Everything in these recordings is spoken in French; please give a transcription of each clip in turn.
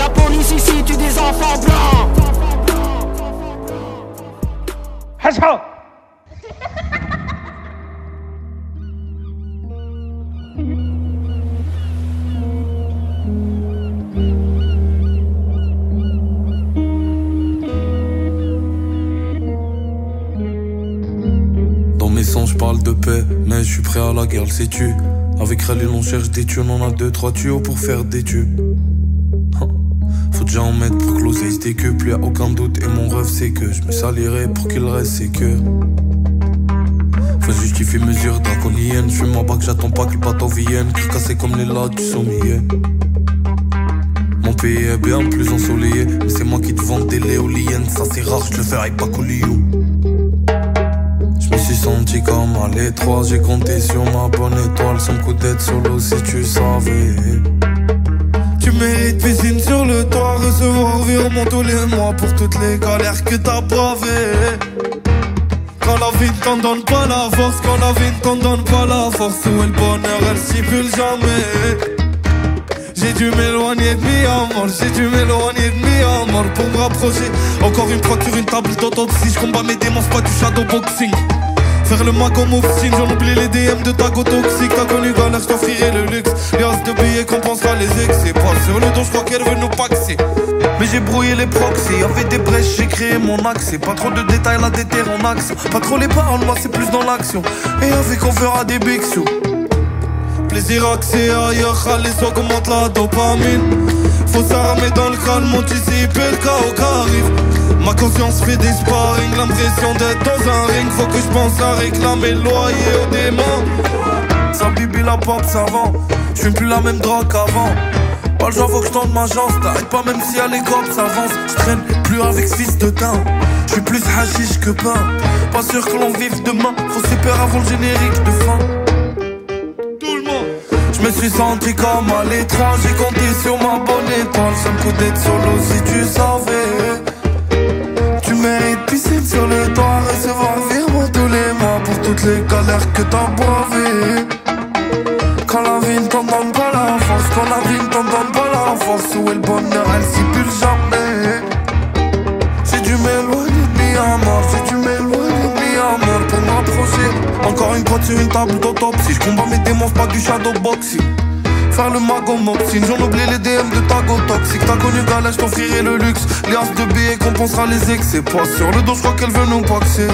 La police ici tue des enfants blancs. Dans mes songes, je parle de paix, mais je suis prêt à la guerre, le sais-tu? Avec Khalil, on cherche des tunes, on a deux, trois tuyaux pour faire des tubes. Déjà en mettre pour closer, il se décuple, y'a aucun doute. Et mon rêve, c'est que je me salirai pour qu'il reste, c'est que. Faut justifier mesure draconienne. Je fais ma bague, j'attends pas que le bateau vienne. Cœur cassé comme les lattes du sommier. Mon pays est bien plus ensoleillé. Mais c'est moi qui te vends des léoliennes. Ça c'est rare, je le ferai pas Colio. Je me suis senti comme à l'étroit, j'ai compté sur ma bonne étoile sans coup d'être solo si tu savais. Tu mérites piscine sur le toit, recevoir virement tous les mois pour toutes les galères que t'as bravées. Quand la vie ne t'en donne pas la force, quand la vie ne t'en donne pas la force, où est le bonheur, elle stipule jamais. J'ai dû m'éloigner de mi mort, j'ai dû m'éloigner de mi mort pour me rapprocher. Encore une fois sur une table d'autopsie, je combats mes démons, pas du shadowboxing. Faire le mago officine, j'en oublie les DM de ta go toxique. T'as connu galère, j't'offrirai le luxe. Les as de billets compensera les excès. Pas sur le dos, j'crois qu'elle veut nous paxer. Mais j'ai brouillé les proxys, y'avait des brèches, j'ai créé mon accès. Pas trop de détails, la déterre en axe. Pas trop les paroles, moi c'est plus dans l'action. Et avec on fera des big. Plaisir accès ailleurs, Khalis augmente la dopamine. Faut s'armer dans le calme, anticiper le chaos qui arrive. Ma conscience fait des sparring, l'impression d'être dans un ring. Faut que je pense à réclamer le loyer au démon. Ça bibi la porte savant, je suis plus la même drogue qu'avant. Pas le faut que je tente ma chance. T'arrêtes pas même si à l'école s'avance. Je traîne plus avec ce fils de teint. Je suis plus hashish que pain. Pas sûr que l'on vive demain. Faut se peur avant le générique de fin. Tout le monde. Je me suis senti comme à. J'ai compté sur ma bonne étoile. Ça me coûte d'être solo si tu savais. Tu mérites piscine sur le toit. Recevoir virement tous les mois pour toutes les galères que t'as bravées. Quand la vie ne t'en pas la force, quand la vie ne t'en pas la force, où est le bonheur, elle s'y pule jamais. J'ai dû m'éloigner de mort, j'ai dû m'éloigner de mort pour m'approcher. Encore une crotte sur une table d'autopsie, je combats mes démons, pas du shadowboxing. Le mago moxine, j'en oublie les DM de ta go toxique. T'as connu galère, j't'offrirai le luxe. As de billets compensera les excès. Pas sur le dos, j'crois qu'elle veut nous paxer.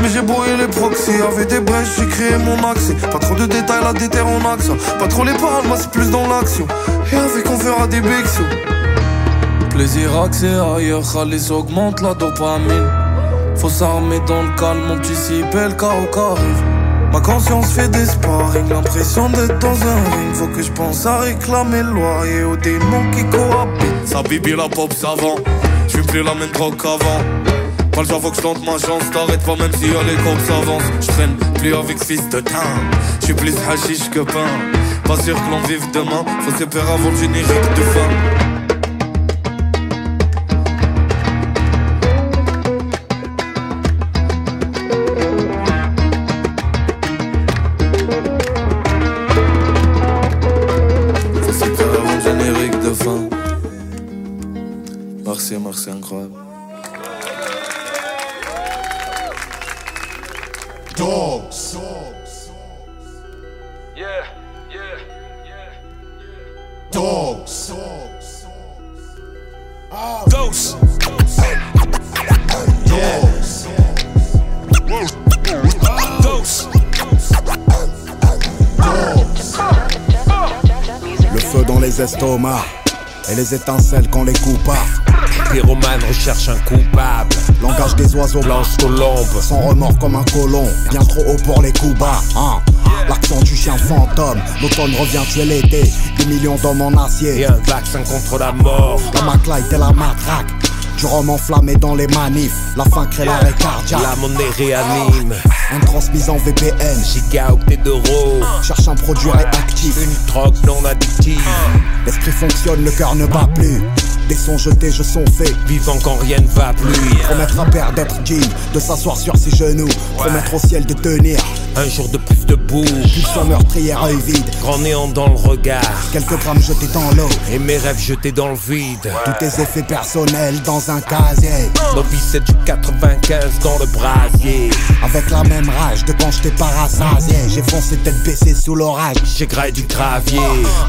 Mais j'ai brouillé les proxys, avec des brèches, j'ai créé mon accès. Pas trop de détails, la déterre en axe. Pas trop les paroles, moi c'est plus dans l'action. Et avec on fera des sous. Plaisir accès ailleurs, Khalis augmente la dopamine. Faut s'armer dans le calme, anticiper le chaos qui arrive. Ma conscience fait des sparring, l'impression d'être dans un ring. Faut que je pense à réclamer le loyer aux démons qui cohabitent. Ça bibi la pop savant, je suis plus la même drogue qu'avant. Pas le faut que je ma chance, t'arrêtes pas même si les corps s'avancent. Je traîne plus avec fils de teint, je suis plus hashish que pain. Pas sûr que l'on vive demain, faut faire avant le générique de fin. Et les étincelles quand les partent. Pyromane recherche un coupable. Langage des oiseaux Blanche colombe. Sans remords comme un colon. Bien trop haut pour les coups bas. Hein. L'accent du chien fantôme. L'automne revient tuer l'été. Des millions d'hommes en acier. Et un vaccin contre la mort. La maclite et la matraque. Du rhum enflammé dans les manifs. La faim crée l'arrêt cardiaque. La monnaie réanime. Un transmise en VPN. Gigaoctets d'euros. Cherche un produit réactif. Une drogue non addictive. L'esprit fonctionne, le cœur ne bat plus. Des sons jetés, je sont faits. Vivant quand rien ne va plus. Promettre à père d'être digne, de s'asseoir sur ses genoux. Promettre au ciel de tenir. Un jour de plus debout. Pulsant meurtrière, œil vide. Grand néant dans le regard. Quelques grammes jetés dans l'eau. Et mes rêves jetés dans le vide. Tous tes effets personnels dans un casier. Nos vies c'est du 95 dans le brasier. Avec la même rage de quand j'étais parasasié. J'ai foncé tête baissée sous l'orage. J'ai graillé du gravier.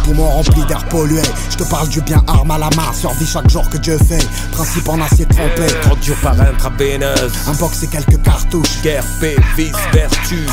Poumon rempli d'air pollué. Je te parle du bien arme à la main. Survie chaque jour que Dieu fait. Principe en acier trempé. Trop dur par intraveineuse. Un box et quelques cartouches. Guerre, paix, vice, vertus.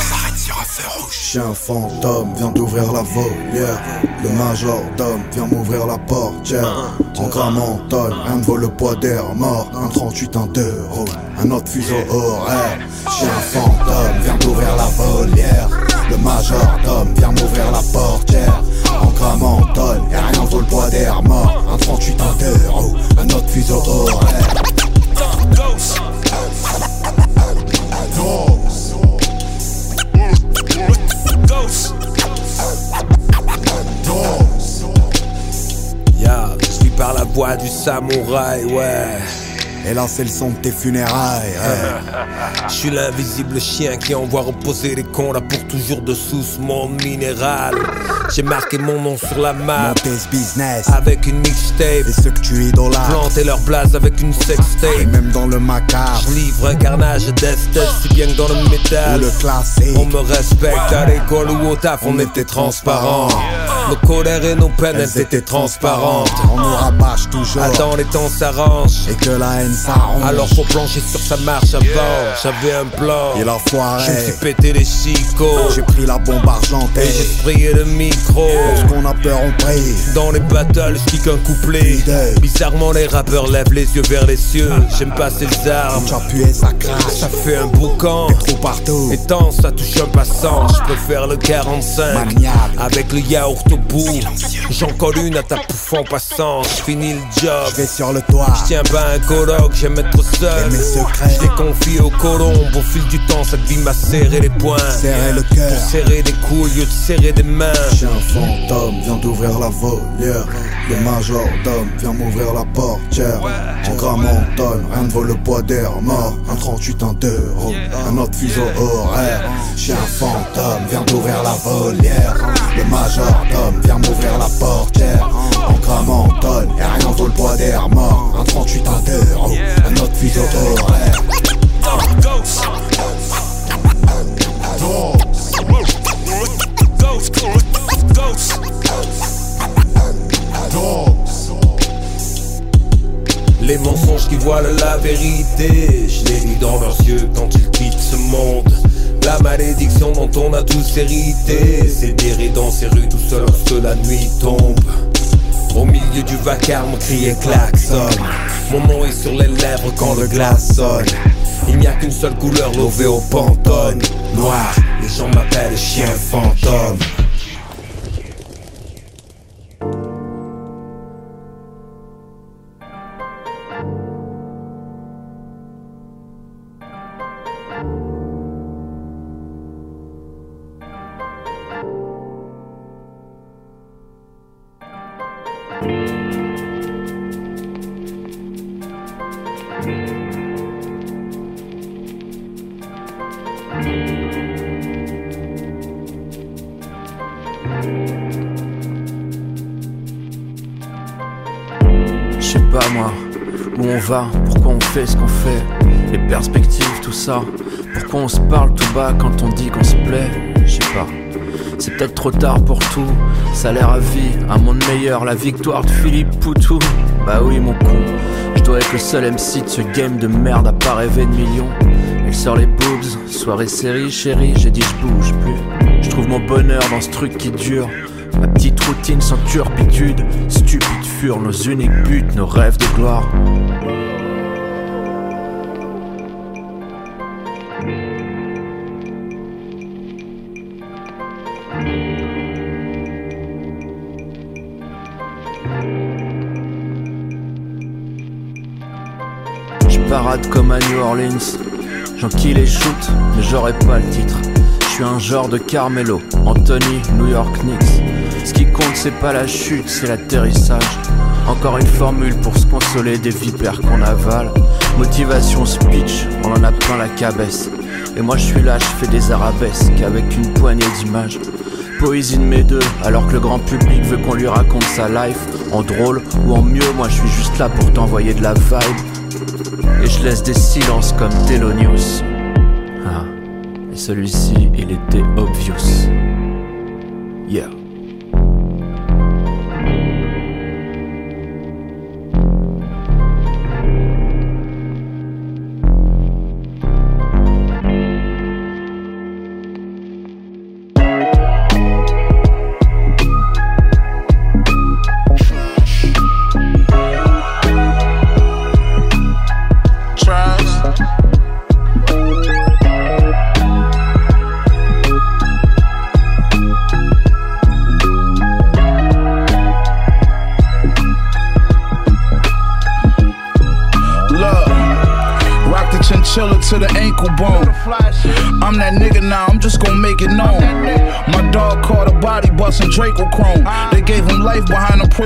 Un feu rouge. Chien fantôme vient d'ouvrir la volière. Le majordome vient m'ouvrir la portière. En gramme en tonne, rien ne vaut le poids d'air mort. Un 38, un 2 euros. Un autre fuseau horaire. Chien fantôme vient d'ouvrir la volière. Le majordome vient m'ouvrir la portière. En gramme en tonne, et rien ne vaut le poids d'air mort. Un 38, un 2 euros. Un autre fuseau horaire. Du samouraï, ouais. Et c'est le son de tes funérailles Je suis l'invisible chien qui envoie reposer les cons là pour toujours de sous mon minéral. J'ai marqué mon nom sur la map business avec une mixtape. Et ceux que tu idolâtres Planter leur blase avec une Et sextape. même dans le macabre Je livre un carnage d'esthèse si bien que dans le Ou métal. le classique On me respecte à l'école ou au taf, on était transparents. Nos colères et nos peines, elles étaient transparentes. On nous rabâche toujours Attends, les temps s'arrangent. Et que la haine s'arrange Alors faut plonger sur sa marche avant. J'avais un plan. Il a Je me foiré suis pété les chicots. J'ai pris la bombe argentée Et j'ai sprayé le micro. Lorsqu'on a peur on prie Dans les battles, je kick un couplet. Bizarrement, les rappeurs lèvent les yeux vers les cieux. J'aime pas ces armes. Tu appuies ça crache Ça fait un boucan. Trop partout Et tant ça touche un passant, je préfère le 45 Maniable. Avec le yaourt au bout J'en colle une à ta pouffe en passant Je finis le job Je vais sur le toit Je tiens pas un j'aime être seul. Et mes secrets. Je les confie aux colombes Au fil du temps cette vie m'a serré les poings. Serrer le cœur. Pour serrer des couilles au lieu de serrer des mains. Chien fantôme vient d'ouvrir la volière. Le majordome vient m'ouvrir la portière. En gramme en tonne, rien ne vaut le poids d'air mort. Un 38, un 2 euros, un autre fuseau horaire. Chien fantôme vient d'ouvrir la volière. Le majordome vient m'ouvrir la portière. En gramme en tonne, et rien ne vaut le poids d'air mort. Un 38, un 2 euros, horaire Les mensonges qui voilent la vérité Je les lis dans leurs yeux quand ils quittent ce monde. La malédiction dont on a tous hérité C'est dans ces rues tout seul lorsque la nuit tombe. Au milieu du vacarme, crier klaxon Mon nom est sur les lèvres quand le glace sonne. Il n'y a qu'une seule couleur, lové au pantone. Noir, les gens m'appellent chien fantôme Pourquoi on se parle tout bas quand on dit qu'on se plaît, je sais pas. C'est peut-être trop tard pour tout, ça a l'air à vie, un monde meilleur, la victoire de Philippe Poutou. Bah oui mon con, je dois être le seul MC de ce game de merde à pas rêver de millions. Elle sort les boobs, soirée série, chérie, j'ai dit je bouge plus. Je trouve mon bonheur dans ce truc qui dure. Ma petite routine sans turpitude, stupides furent nos uniques buts, nos rêves de gloire. Parade comme à New Orleans, j'enquille et shoot, mais j'aurai pas le titre. Je suis un genre de Carmelo, Anthony, New York Knicks. Ce qui compte, c'est pas la chute, c'est l'atterrissage. Encore une formule pour se consoler des vipères qu'on avale. Motivation speech, on en a plein la cabesse. Et moi je suis là, je fais des arabesques avec une poignée d'images. Poésie de mes deux, alors que le grand public veut qu'on lui raconte sa life. En drôle ou en mieux, moi je suis juste là pour t'envoyer de la vibe. Et je laisse des silences comme Telonius. Ah, et celui-ci, il était obvious. Yeah.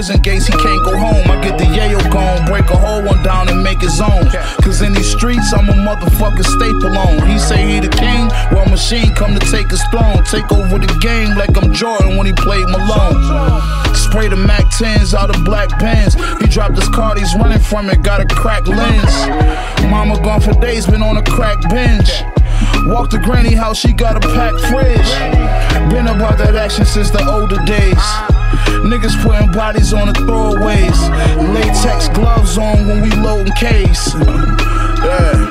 Prison gates, he can't go home. I get the yayo gone, break a whole one down and make his own. Cause in these streets, I'm a motherfucking staple on. He say he the king, well, machine come to take his throne. Take over the game like I'm Jordan when he played Malone. Spray the Mac 10s out of black pens. He dropped his card, he's running from it, got a cracked lens. Mama gone for days, been on a crack binge. Walk to granny house, she got a packed fridge. Been about that action since the older days. Niggas putting bodies on the throwaways. Latex gloves on when we loading case. yeah.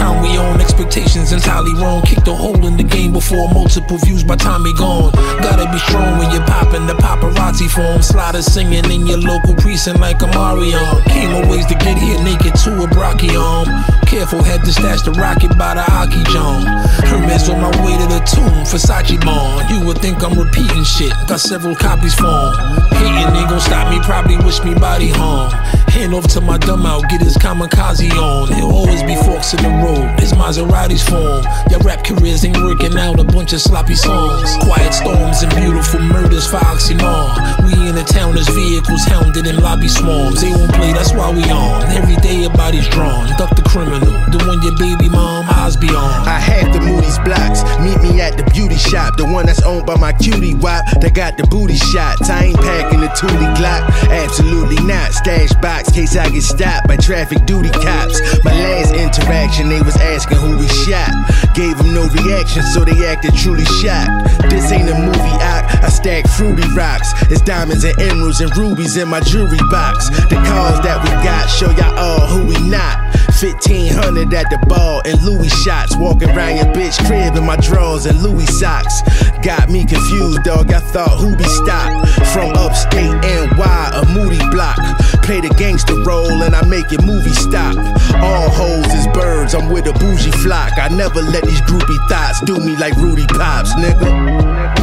Time we on. Expectations entirely wrong. Kicked a hole in the game before multiple views by time we gone. Gotta be strong when you're popping the paparazzi form. Sliders singing in your local precinct like a Marion. Came a ways to get here naked to a Brocky brachyon. Careful, had to stash the rocket by the Aki John. Hermes on my way to the tomb, Versace bond. You would think I'm repeating shit. Got several copies for 'em. Hating ain't gon' stop me, probably wish me body harm. Hand off to my dumb out, get his kamikaze on. He'll always be forks in the road, his Maserati's form. Your rap careers ain't working out, a bunch of sloppy songs. Quiet storms and beautiful murders for oxymoron. We in the town as vehicles hounded in lobby swarms. They won't play, that's why we on. Every day a body's drawn. Duck the criminal, the one your baby mom eyes be on. I had the Moody's blocks. Meet me at the beauty shop, the one that's owned by my cutie wop. That got the booty shots. I ain't packing the Thule Glock. Absolutely not. Stash box, case I get stopped by traffic duty cops. My last interaction, they was asking who we shot. Gave them no reaction, so they acted truly shocked. This ain't a movie act. I stack fruity rocks. It's diamonds and emeralds and rubies in my jewelry box. The cars that we got show y'all all who we not. 1500 at the ball and Louis shots. Walking around your bitch crib in my drawers and Louis socks. Got me confused, dog. I thought who be stopped. From upstate NY, a moody block. Play the gangster role and I make your movie stop. All hoes is birds, I'm with a bougie flock. I never let these groupie thoughts do me like Rudy Pops, nigga.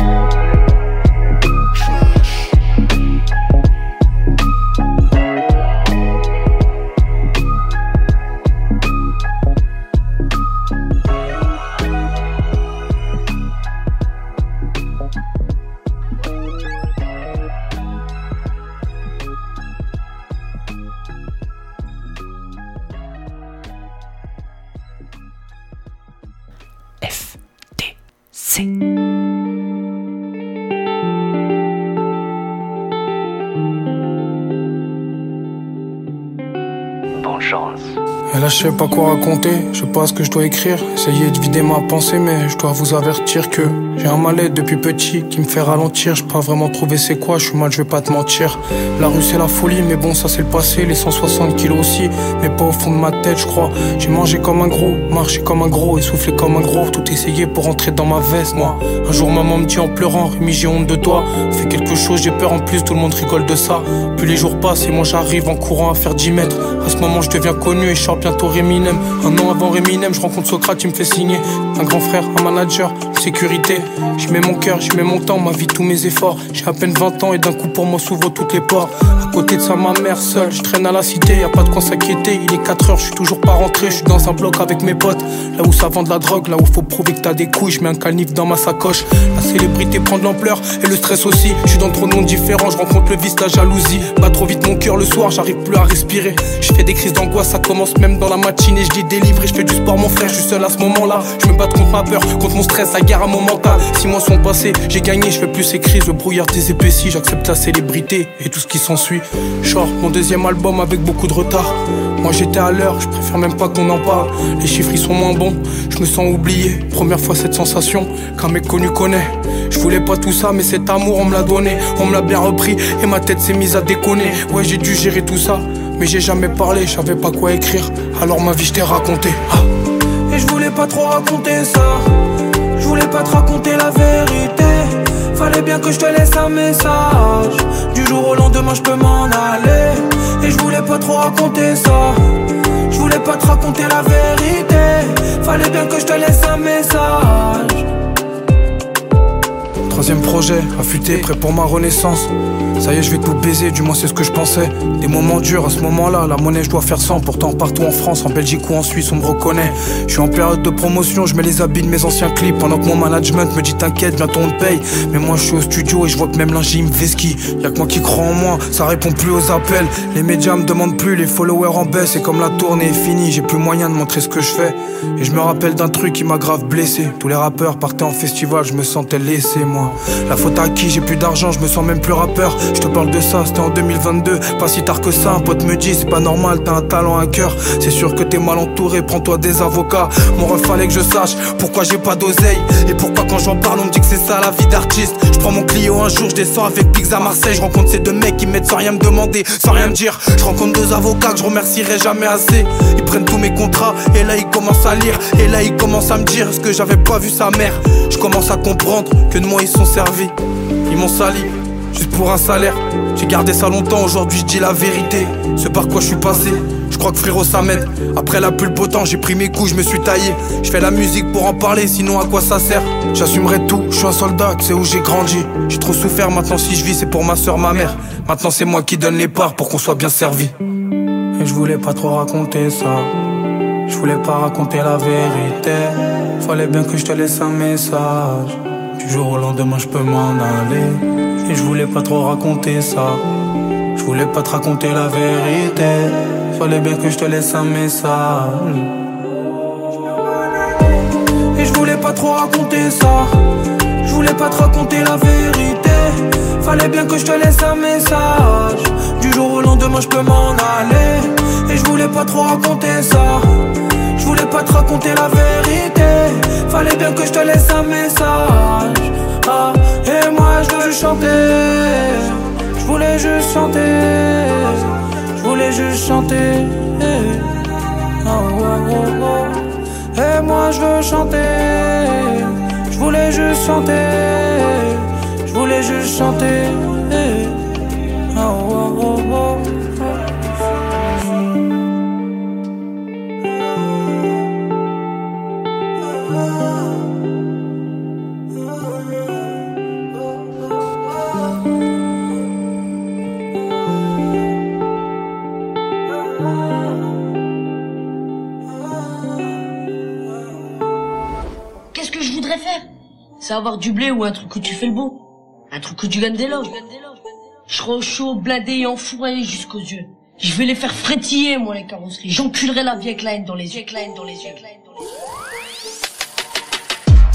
Je sais pas quoi raconter, je sais pas ce que je dois écrire. Essayer de vider ma pensée, mais je dois vous avertir que j'ai un mal depuis petit qui me fait ralentir. Je pas vraiment trouver c'est quoi, je suis mal, je vais pas te mentir. La rue, c'est la folie, mais bon, ça c'est le passé. Les 160 kilos aussi, mais pas au fond de ma tête, je crois. J'ai mangé comme un gros, marché comme un gros, essoufflé comme un gros. Tout essayé pour entrer dans ma veste, moi. Un jour, maman me dit en pleurant, Rémi, j'ai honte de toi. Fais quelque chose, j'ai peur en plus, tout le monde rigole de ça. Plus les jours passent et moi j'arrive en courant à faire 10 mètres. À ce moment, je deviens connu et je bientôt Un an avant Réminem, je rencontre Socrate, il me fait signer. Un grand frère, un manager, sécurité. J'y mets mon cœur, j'y mets mon temps, ma vie, tous mes efforts. J'ai à peine 20 ans et d'un coup pour moi s'ouvre toutes les portes. Côté de ça, ma mère seule, je traîne à la cité, y a pas de quoi s'inquiéter. Il est 4 heures, je suis toujours pas rentré, je suis dans un bloc avec mes potes. Là où ça vend de la drogue, là où faut prouver que t'as des couilles, je mets un canif dans ma sacoche. La célébrité prend de l'ampleur et le stress aussi. Je suis dans trop de monde différents, je rencontre le vice, la jalousie. Pas trop vite mon cœur le soir, j'arrive plus à respirer. Je fais des crises d'angoisse, ça commence même dans la matinée, je dis délivré, je fais du sport, mon frère, je suis seul à ce moment-là. Je me bats contre ma peur, contre mon stress, la guerre à mon mental. Six mois sont passés, j'ai gagné, je fais plus ces crises, le brouillard des épaissis, j'accepte la célébrité et tout ce qui s'ensuit. Short, mon deuxième album avec beaucoup de retard. Moi j'étais à l'heure, je préfère même pas qu'on en parle. Les chiffres ils sont moins bons, je me sens oublié. Première fois cette sensation qu'un mec connu connaît. Je voulais pas tout ça, mais cet amour on me l'a donné, on me l'a bien repris et ma tête s'est mise à déconner. Ouais, j'ai dû gérer tout ça. Mais j'ai jamais parlé, je savais pas quoi écrire. Alors ma vie je t'ai raconté. Ah. Et je voulais pas trop raconter ça. Je voulais pas te raconter la vérité. Fallait bien que je te laisse un message. Du jour au lendemain, je peux m'en aller. Et je voulais pas trop raconter ça. Je voulais pas te raconter la vérité. Fallait bien que je te laisse un message. Troisième projet, affûté, prêt pour ma renaissance. Ça y est, je vais tout baiser, du moins c'est ce que je pensais. Des moments durs à ce moment-là, la monnaie je dois faire sans. Pourtant, partout en France, en Belgique ou en Suisse, on me reconnaît. Je suis en période de promotion, je mets les habits de mes anciens clips. Pendant que mon management me dit t'inquiète, bientôt on te paye. Mais moi je suis au studio et je vois que même l'ingé me. Y'a que moi qui crois en moi, ça répond plus aux appels. Les médias me demandent plus, les followers en baisse. Et comme la tournée est finie, j'ai plus moyen de montrer ce que je fais. Et je me rappelle d'un truc qui m'a grave blessé. Tous les rappeurs partaient en festival, je me sentais laissé, moi. La faute à qui J'ai plus d'argent, je me sens même plus rappeur. Je te parle de ça, c'était en 2022. Pas si tard que ça, un pote me dit, c'est pas normal, t'as un talent, un cœur. C'est sûr que t'es mal entouré, prends-toi des avocats. Mon ref, fallait que je sache pourquoi j'ai pas d'oseille. Et pourquoi quand j'en parle, on me dit que c'est ça la vie d'artiste. Je prends mon Clio un jour, je descends avec Pix à Marseille. Je rencontre ces deux mecs qui m'aident sans rien me demander, sans rien me dire. Je rencontre deux avocats que je remercierai jamais assez. Ils prennent tous mes contrats, et là ils commencent à lire. Et là ils commencent à me dire ce que j'avais pas vu sa mère. Je commence à comprendre que de moi ils sont servis. Ils m'ont sali, juste pour un salaire. J'ai gardé ça longtemps, aujourd'hui je dis la vérité. Ce par quoi je suis passé, je crois que frérot ça m'aide. Après la pulpe au temps, j'ai pris mes coups, je me suis taillé. Je fais la musique pour en parler, sinon à quoi ça sert? J'assumerai tout, je suis un soldat, sais où j'ai grandi. J'ai trop souffert, maintenant si je vis, c'est pour ma soeur, ma mère. Maintenant c'est moi qui donne les parts pour qu'on soit bien servi. Et je voulais pas trop raconter ça. Je voulais pas raconter la vérité. Fallait bien que je te laisse un message. Du jour au lendemain, je peux m'en aller. Et je voulais pas trop raconter ça. Je voulais pas te raconter la vérité. Fallait bien que je te laisse un message. Et je voulais pas trop raconter ça. Je voulais pas te raconter la vérité. Fallait bien que je te laisse un message. Du jour au lendemain, je peux m'en aller. Et je voulais pas trop raconter ça. Je voulais pas te raconter la vérité. Fallait bien que je te laisse un message. Ah, et moi, je veux chanter. Je voulais juste chanter. Je voulais juste chanter. Oh, oh, oh. Et moi, je veux chanter. Je voulais juste chanter. Je voulais juste chanter. Oh, oh, oh. C'est avoir du blé ou un truc où tu fais le beau. Un truc où tu gagnes des loges. Je serai au chaud, blindé et enfourré jusqu'aux yeux. Je vais les faire frétiller, moi, les carrosseries. J'enculerai la vie avec la haine dans les yeux. Dans les yeux.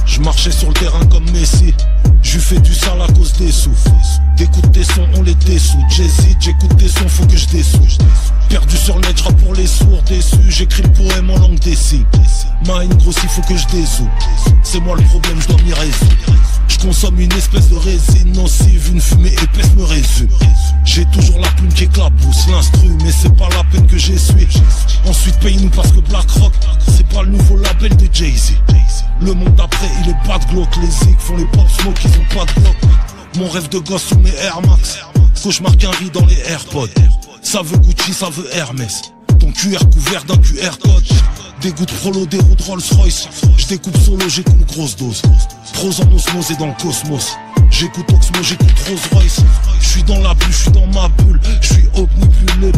Je marchais sur le terrain comme Messi. Je fais du sale à cause des sous. D'écoute tes sons, on les dessous. J'hésite, j'écoute tes sons, faut que je dessous. Perdu sur le net, pour les sourds déçus. J'écris le poème en langue des signes. Mine grossit, faut que je dessous. C'est moi le problème, je dois m'y résoudre. Je consomme une espèce de résine nocive, une fumée épaisse me résume. J'ai toujours la plume qui éclabousse l'instru, mais c'est pas la peine que j'essuie. Ensuite, paye-nous parce que Black Rock, c'est pas le nouveau label de Jay-Z. Le monde d'après, il est pas de glauque. Les zigs font les pop smoke, ils ont pas de bloc. Mon rêve de gosse sous mes Air Max. Cauchemar qu'un riz dans les AirPods. Ça veut Gucci, ça veut Hermès. Ton QR couvert d'un QR code. Des gouttes prolo, des roues de Rolls Royce. Je découpe solo, j'écoute grosse dose. Pros en osmose et dans le cosmos. J'écoute Oxmo, j'écoute Rolls Royce. Je suis dans la bulle, je suis dans ma bulle. Je suis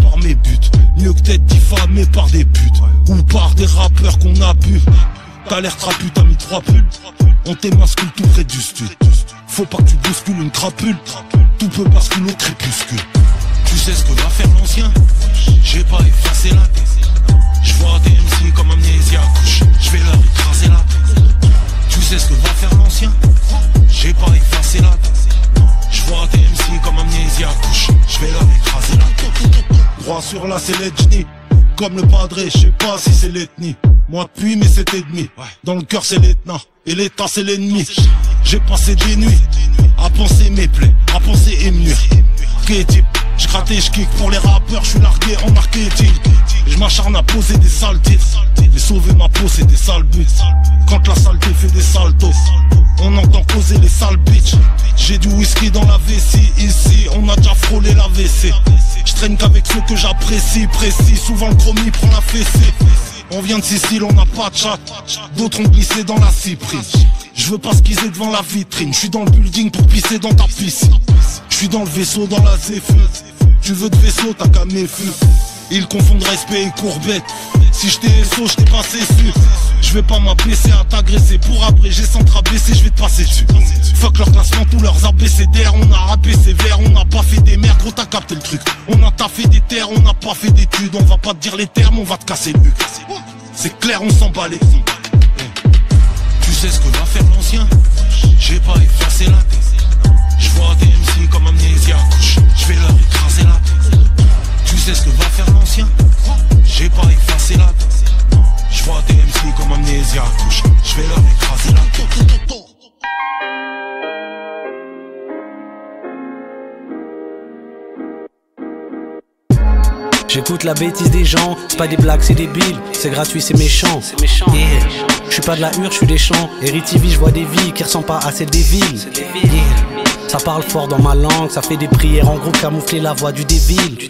par mes buts. Mieux que d'être diffamé par des putes. Ou par des rappeurs qu'on a bu. T'as l'air trapu, t'as mis trois pulls. On t'émascule tout près du stud. Faut pas que tu bouscules une crapule. Tout peut basculer au crépuscule. Tu sais ce que va faire l'ancien? J'ai pas effacé la tête. Je vois des MC comme amnésia couche. Je vais leur écraser la tête. Tu sais ce que va faire l'ancien? J'ai pas effacé la tête. Je vois des MC comme amnésia couche. Je vais leur écraser la tête. Droit sur la sellette, comme le padre, je sais pas si c'est l'ethnie. Moi depuis mais c'est ennemi. Dans le cœur c'est l'état et l'état c'est l'ennemi. J'ai passé des nuits à penser mes plaies, à penser émue. type je gratte et je kick pour les rappeurs, je suis largué en marketing. Je m'acharne à poser des sales titres. Les sauver ma peau, c'est des sales buts. Quand la saleté fait des saltos, on entend causer les sales bitches. J'ai du whisky dans la vessie, ici, on a déjà frôlé la WC. Je traîne qu'avec ceux que j'apprécie, précis. Souvent le chromie prend la fessée. On vient de Sicile, on n'a pas de chat. D'autres ont glissé dans la cyprine. Je veux pas skizer devant la vitrine. Je suis dans le building pour pisser dans ta piscine. Je suis dans le vaisseau, dans la zéphine. Tu veux de vaisseau, t'as qu'à méfier. Ils confondent respect et courbette. Si je t'ai SO, je t'ai passé dessus. Je vais pas m'abaisser à t'agresser. Pour abréger sans te rabaisser, je vais te passer dessus. Fuck leur classement, tous leurs ABCDR. On a rappé sévère, on n'a pas fait des merdes. Gros, t'as capté le truc. On a taffé des terres, on n'a pas fait d'études. On va pas te dire les termes, on va te casser le but. C'est clair, on s'en bat les Tu sais ce que va faire l'ancien? J'ai pas effacé la tête. Je vois des MC comme amnésia couche. Je vais leur écraser la tête. Tu sais ce que va faire l'ancien J'ai pas effacé la tête. Je vois des MC comme amnésia couche. Je vais leur écraser la tête. J'écoute la bêtise des gens, c'est pas des blagues, c'est des billes, c'est gratuit, c'est méchant. C'est méchant. Je suis pas de la hure, je suis des champs. Héritivi, je vois des vies qui ressemblent pas à celles des villes. Ça parle fort dans ma langue, ça fait des prières en groupe camoufler la voix du dévil. Du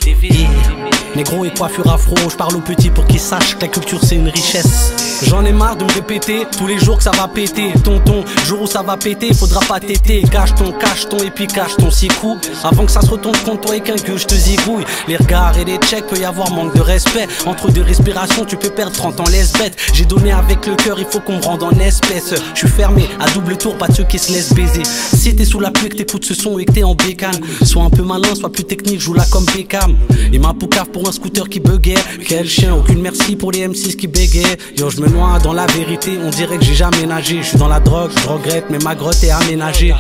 Négro et coiffure afro, je parle aux petits pour qu'ils sachent que la culture c'est une richesse. J'en ai marre de me répéter tous les jours que ça va péter. Tonton, jour où ça va péter, faudra pas téter. Cache ton, cache ton et puis cache ton six coups. Avant que ça se retourne contre toi et qu'un que je te zigouille. Les regards et les checks, peut y avoir manque de respect. Entre deux respirations, tu peux perdre 30 ans laisse bête. J'ai donné avec le cœur, il faut qu'on me rende en espèce. Je suis fermé, à double tour, pas de ceux qui se laissent baiser. Si t'es sous la pluie, que t'écoutes ce son et que t'es en bécane, sois un peu malin, sois plus technique, joue là comme Beckham. Et ma poucave pour un scooter qui buguait. Quel chien, aucune merci pour les M6 qui bégaient. Yo, je me noie dans la vérité, on dirait que j'ai jamais nagé. Je suis dans la drogue, je regrette, mais ma grotte est aménagée.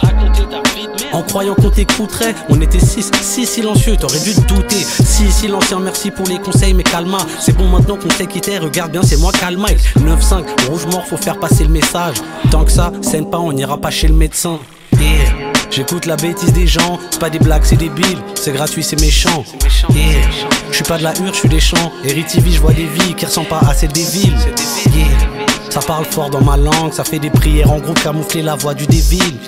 En croyant qu'on t'écouterait, on était si, si silencieux, t'aurais dû te douter. Si silencieux, merci pour les conseils, mais calma. C'est bon maintenant qu'on sait quitter, regarde bien, c'est moi calma. 9-5, rouge mort, faut faire passer le message. Tant que ça, scène pas, on n'ira pas chez le médecin. J'écoute la bêtise des gens, c'est pas des blagues, c'est des billes, c'est gratuit, c'est méchant. Je suis pas de la hure, je suis des champs. Héritivi, je vois des vies qui ressemblent pas à celles des villes. Ça parle fort dans ma langue, ça fait des prières en groupe camoufler la voix du dévil.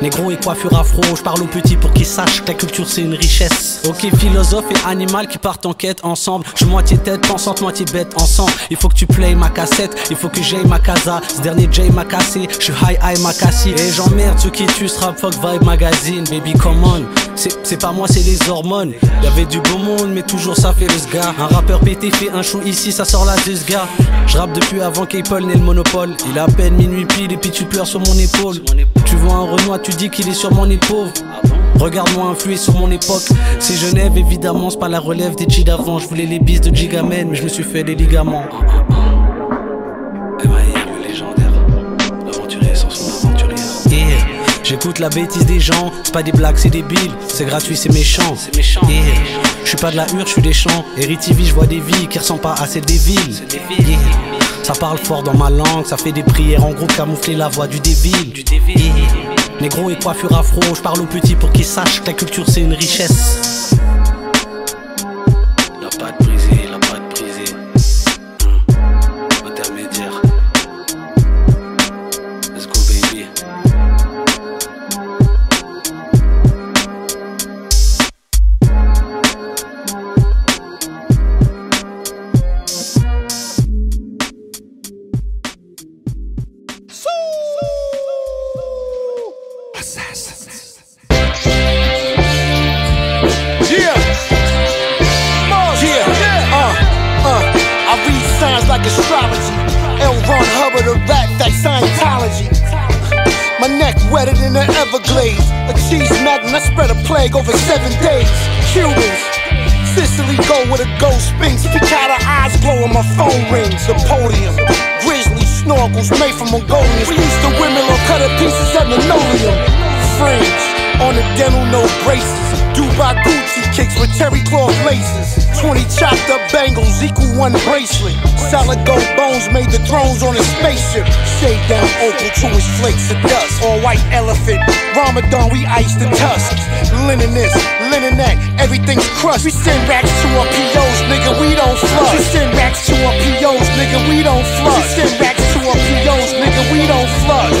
Négro et coiffure afro, je parle aux petits pour qu'ils sachent que la culture c'est une richesse. Ok, philosophe et animal qui partent en quête ensemble. Je moitié tête pensante, moitié bête ensemble. Il faut que tu play ma cassette, il faut que j'aille ma casa. Ce dernier Jay m'a cassé, je suis high high ma cassie. Et j'emmerde ceux qui tuent rap fuck vibe magazine, baby come on. C'est pas moi, c'est les hormones. Y'avait du beau monde, mais toujours ça fait le sgar. Un rappeur pété fait un show ici, ça sort la gars. Je rappe depuis avant qu'Apple n'ait le monopole. Il a à peine minuit pile et puis tu pleures sur mon épaule. Tu vois un Renoir, tu dis qu'il est sur mon épaule. Regarde-moi influer sur mon époque. C'est Genève, évidemment, c'est pas la relève des G d'avant. Je voulais les bis de Gigamen, mais je me suis fait des ligaments. J'écoute la bêtise des gens, c'est pas des blagues, c'est des billes, c'est gratuit, c'est méchant. C'est méchant. Je suis pas de la hure, je suis des champs. Héritivi, je vois des vies qui ressemblent pas à celles des villes. Yeah. Ça parle fort dans ma langue, ça fait des prières en groupe camoufler la voix du débile. Du débile. Négro et coiffure afro, je parle aux petits pour qu'ils sachent que la culture c'est une richesse. A rap like Scientology. My neck wetter than the Everglades. A cheese magnet, I spread a plague over seven days. Cubans. Sicily go with a ghost sphinx. Picada eyes glow when my phone rings. The podium. Grizzly snorkels made from Mongolians. We used to women on cutter pieces at linoleum. Fringe on the dental, no braces. Dubai Gucci kicks with terry cloth laces. 20 chopped up bangles equal one bracelet. Solid gold bones made the thrones on his spaceship. Shade down opal to his flakes of dust. All white elephant. Ramadan, we ice the tusks. Linen this, linen that, everything's crushed. We send racks to our POs, nigga, we don't flush. We send racks to our POs, nigga, we don't flush. We send racks to our POs, nigga, we don't flush.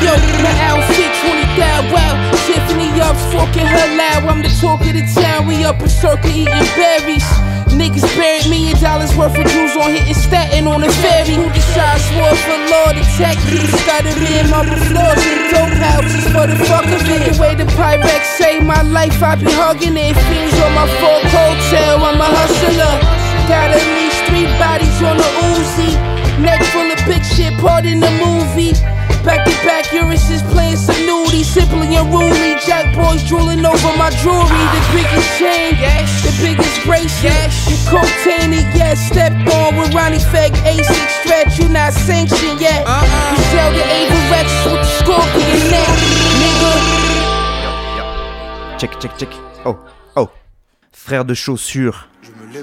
Yo, my outfit 20 Tiffany up, fucking her loud. I'm the talk of the town. We up in circle eating berries. Niggas buried million dollars worth of jewels on hitting statin on the ferry. Who decides war for law? The tech piece got it in my floors and dope houses for the fuck of it. The way the Pyrex say my life, I be hugging it. Fiends on my full hotel, I'm a hustler. Got at least three bodies on the Uzi. Neck full of big shit, part in the movie. Back to back, Urus is playing some nudie, simply unruly. Jack boys drooling over my jewelry. The biggest chain, the biggest bracelet. The cocaine, yes, Step on with Ronnie Feg, A6 stretch. You not sanctioned yet. Uh-uh. You sell the Averex with the scorpion neck, nigga. Check, check, check. Oh, oh. Frère de chaussures.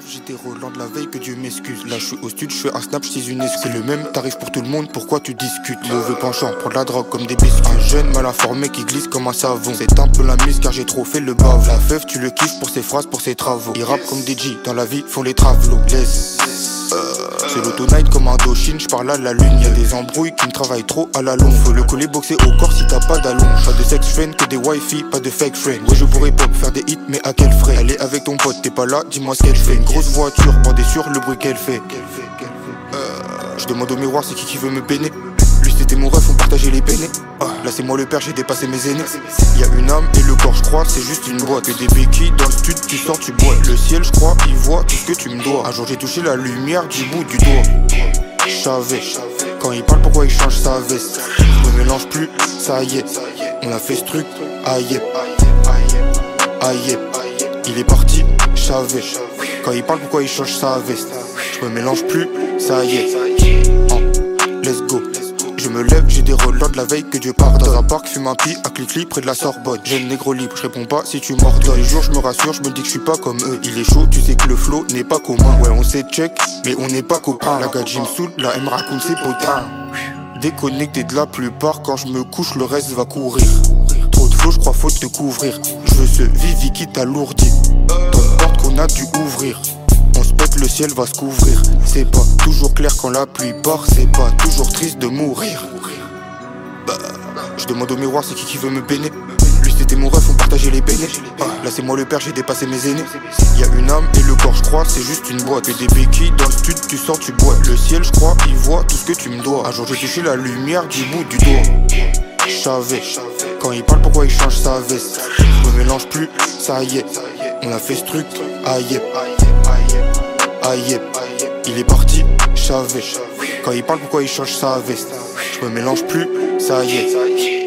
J'étais Roland de la veille, que Dieu m'excuse. Là, je suis au studio, je fais un snap, je une excuse. C'est le même tarif pour tout le monde, pourquoi tu discutes? Mauvais penchant, prendre la drogue comme des biscuits. Un jeune mal informé qui glisse comme un savon. C'est un peu la mise car j'ai trop fait le bave. La feuf, tu le kiffes pour ses phrases, pour ses travaux. Il rappe comme des G, dans la vie, font les travelots. Laisse. C'est l'auto-night comme un Doshin, je parle à la lune. Y'a des embrouilles qui me travaillent trop à la longue. Faut le coller boxer au corps si t'as pas d'allonge. Pas de sex friend, que des wifi, pas de fake friend. Ouais, je pourrais pop, faire des hits, mais à quel frais? Elle est avec ton pote, t'es pas là, dis-moi ce qu'elle fait. Une grosse voiture, bandée sur le bruit qu'elle fait. Je demande au miroir, c'est qui qui veut me peiner. C'était mon ref, on partageait les peines. Ah, là c'est moi le père, j'ai dépassé mes aînés. Y a une âme et le corps, je crois, c'est juste une boîte. Et des béquilles dans le stud, tu sors, tu bois. Le ciel, je crois, il voit tout ce que tu me dois. Un jour j'ai touché la lumière du bout du doigt. Je savais, quand il parle, pourquoi il change sa veste. Je me mélange plus, ça y est. On a fait ce truc, aïe, aïe. Il est parti, je savais. Quand il parle, pourquoi il change sa veste. Je me mélange plus, ça y est. Oh, let's go. Je me lève, j'ai des relents de la veille que Dieu pardonne. Dans un parc, fume un pi à Clicly près de la Sorbonne. J'ai le négro libre, je réponds pas si tu mords. Tous les jours, je me rassure, je me dis que je suis pas comme eux. Il est chaud, tu sais que le flow n'est pas commun. Ouais, on s'est check, mais on n'est pas copains. La gadji me saoule, la M raconte ses potins. Déconnecté de la plupart, quand je me couche, le reste va courir. Trop de flow, je crois faute de couvrir. Je veux ce Vivi qui t'alourdit. Une porte qu'on a dû ouvrir. Va se couvrir. C'est pas toujours clair quand la pluie part, c'est pas toujours triste de mourir. Bah, je demande au miroir, c'est qui qui veut me peiner. Lui c'était mon ref, on partageait les peines. Ah, là c'est moi le père, j'ai dépassé mes aînés. Y a une âme et le corps, je crois, c'est juste une boîte. Et des béquilles dans le stud, tu sors, tu bois. Le ciel, je crois, il voit tout ce que tu me dois. Un jour j'ai touché la lumière du bout du doigt. Savais, quand il parle, pourquoi il change sa veste? Je me mélange plus, ça y est. On a fait ce truc, aïe, aïe. Il est parti, je savais. Quand il parle, pourquoi il change sa veste? Je me mélange plus, ça y est.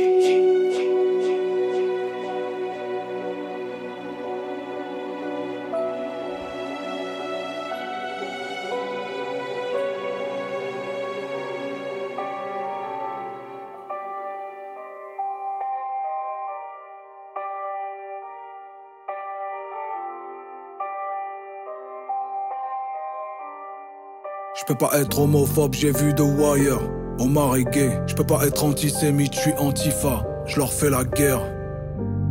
Je peux pas être homophobe, j'ai vu The Wire. Omar est gay, je peux pas être antisémite, je suis antifa. Je leur fais la guerre.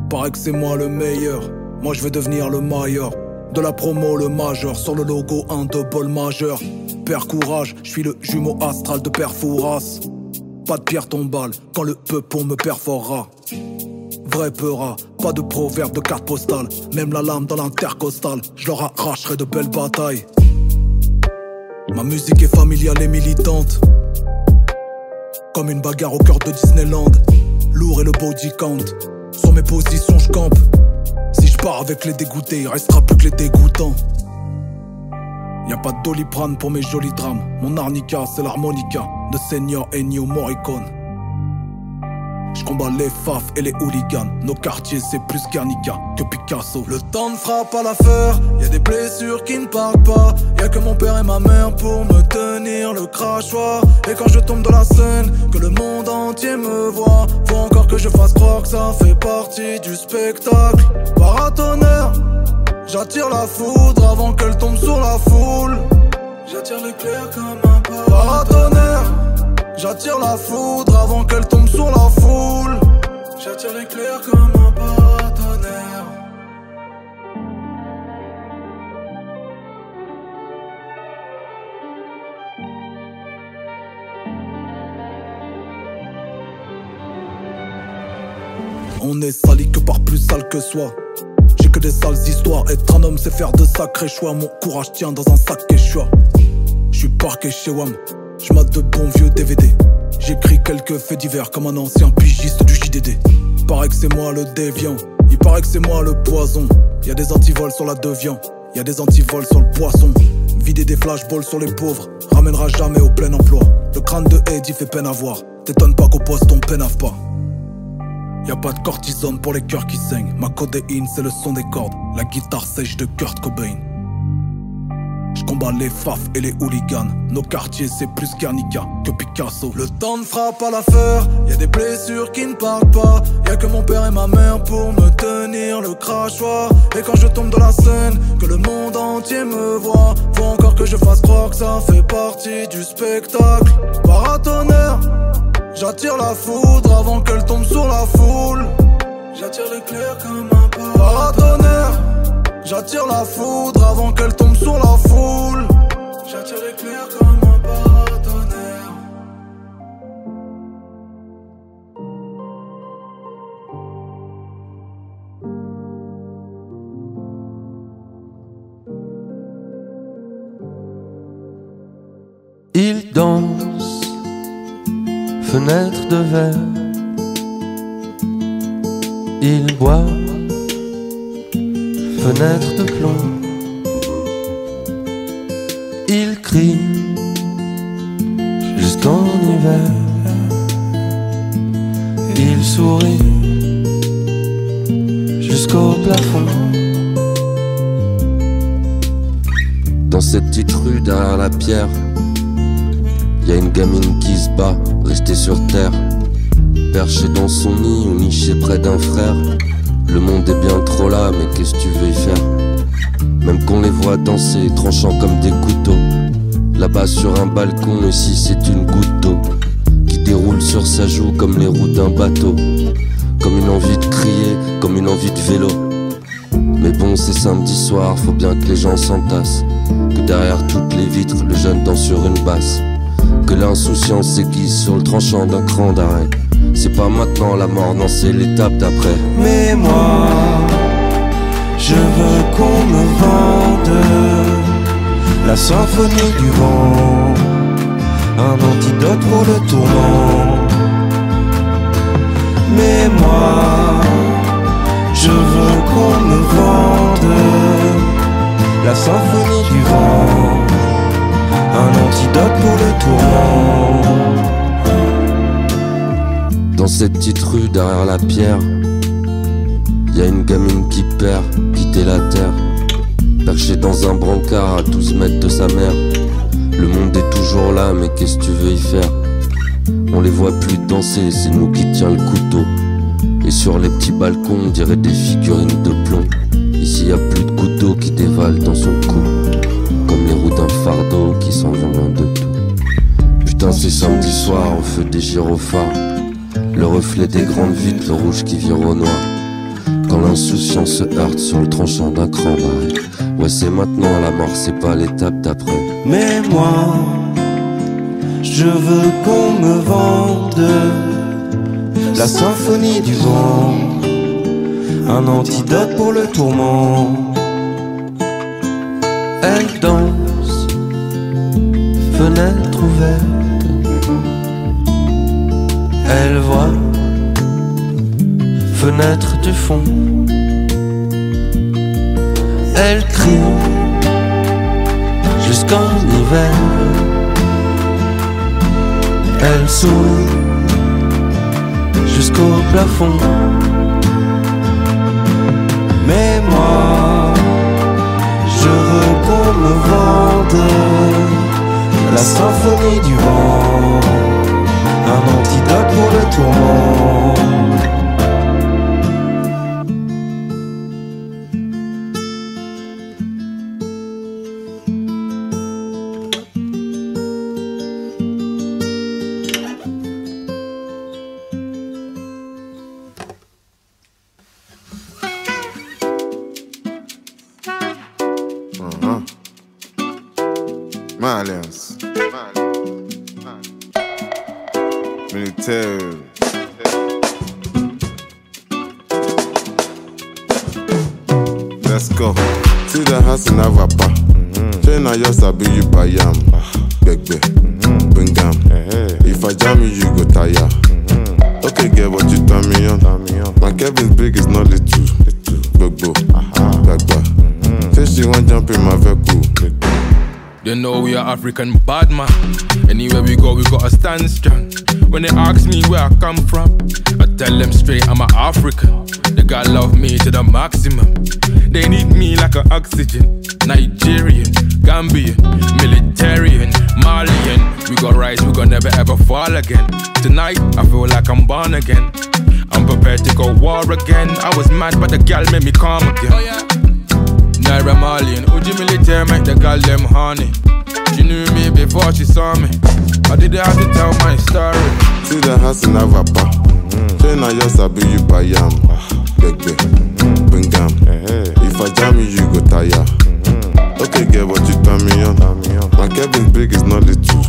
Paraît que c'est moi le meilleur. Moi je vais devenir le meilleur. De la promo, le majeur. Sur le logo, un double majeur. Père courage, je suis le jumeau astral de Père Fouras. Pas de pierre tombale quand le peupon me perforera. Vrai peura, pas de proverbe de carte postale. Même la lame dans l'intercostal, je leur arracherai de belles batailles. Ma musique est familiale et militante. Comme une bagarre au cœur de Disneyland. Lourd et le body count. Sur mes positions, je campe. Si je pars avec les dégoûtés, il restera plus que les dégoûtants. Y a pas de doliprane pour mes jolis drames. Mon arnica, c'est l'harmonica de Senior Ennio Morricone. Je combats les faf et les hooligans. Nos quartiers, c'est plus Guernica que Picasso. Le temps ne frappe à l'affaire. Y a des blessures qui ne partent pas. Y a que mon père et ma mère pour me tenir le crachoir. Et quand je tombe dans la scène, que le monde entier me voit. Faut encore que je fasse croire que ça fait partie du spectacle. Paratonnerre, j'attire la foudre avant qu'elle tombe sur la foule. J'attire l'éclair comme un paratonnerre. J'attire la foudre avant qu'elle tombe sur la foule. J'attire l'éclair comme un paratonnerre. On est sali que par plus sale que soi. J'ai que des sales histoires. Être un homme, c'est faire de sacrés choix. Mon courage tient dans un sac et choix. J'suis parqué chez WAM. J'mate de bons vieux DVD. J'écris quelques faits divers comme un ancien pigiste du JDD. Paraît que c'est moi le déviant. Il paraît que c'est moi le poison. Y a des antivols sur la deviant. Y a des antivols sur le poisson. Vider des flashballs sur les pauvres. Ramènera jamais au plein emploi. Le crâne de Eddie fait peine à voir. T'étonnes pas qu'au poste on pénave pas. Y a pas de cortisone pour les cœurs qui saignent. Ma codéine, c'est le son des cordes. La guitare sèche de Kurt Cobain. Je combats les faf et les hooligans. Nos quartiers, c'est plus Guernica que Picasso. Le temps ne frappe à l'affaire. Y a des blessures qui ne partent pas. Y a que mon père et ma mère pour me tenir le crachoir. Et quand je tombe dans la scène, que le monde entier me voit. Faut encore que je fasse croire que ça fait partie du spectacle. Paratonnerre, j'attire la foudre avant qu'elle tombe sur la foule. J'attire l'éclair comme un paratonnerre. J'attire la foudre avant qu'elle tombe sur la foule. J'attire l'éclair comme un paratonnerre. Il danse, fenêtre de verre. Il boit, fenêtre de plomb. Il crie jusqu'en hiver. Il sourit jusqu'au plafond. Dans cette petite rue derrière la pierre, y a une gamine qui se bat, restée sur terre. Perchée dans son nid ou nichée près d'un frère. Le monde est bien trop là, mais qu'est-ce que tu veux y faire Même qu'on les voit danser, tranchant comme des couteaux. Là-bas sur un balcon, ici c'est une goutte d'eau qui déroule sur sa joue comme les roues d'un bateau. Comme une envie de crier, comme une envie de vélo. Mais bon, c'est samedi soir, faut bien que les gens s'entassent. Que derrière toutes les vitres, le jeune danse sur une basse. Que l'insouciance s'aiguise sur le tranchant d'un cran d'arrêt. C'est pas maintenant la mort, non, c'est l'étape d'après. Mais moi, je veux qu'on me vende la symphonie du vent, un antidote pour le tourment. Mais moi, je veux qu'on me vende la symphonie du vent, un antidote pour le tourment. Dans cette petite rue derrière la pierre, y a une gamine qui perd, quitter la terre. Perchée dans un brancard à 12 mètres de sa mère. Le monde est toujours là, mais qu'est-ce que tu veux y faire? On les voit plus danser, c'est nous qui tient le couteau. Et sur les petits balcons, on dirait des figurines de plomb. Ici, y a plus de couteau qui dévale dans son cou. Comme les roues d'un fardeau qui s'en vont loin de tout. Putain, c'est samedi soir, au feu des gyrophares. Le reflet des grandes vitres, le rouge qui vire au noir. Quand l'insouciance se heurte sur le tranchant d'un cran, ouais, c'est maintenant la mort, c'est pas l'étape d'après. Mais moi, je veux qu'on me vende la symphonie du vent, un antidote pour le tourment. Elle danse, fenêtre ouverte, elle voit fenêtre du fond. Elle crie jusqu'en hiver. Elle sourit jusqu'au plafond. Mais moi, je veux qu'on me vende la symphonie du vent, un antidote pour le tourment. African bad man. Anywhere we go, we gotta stand strong. When they ask me where I come from, I tell them straight I'm an African. They gotta love me to the maximum. They need me like an oxygen. Nigerian, Gambian, Militarian, Malian. We got rise, we gon' never ever fall again. Tonight, I feel like I'm born again. I'm prepared to go war again. I was mad, but the gal made me calm again. Oh, yeah. Naira Marlin, Uji military make the girl them honey. She knew me before she saw me. I didn't have to tell my story. See the house in Avapa. Chain I just sabi you buy yam. Begbe. Mm. Bring am. Eh, eh. If I jam you, you go tire. Mm-hmm. Okay, get what you turn me on. My Kevin's big is not little.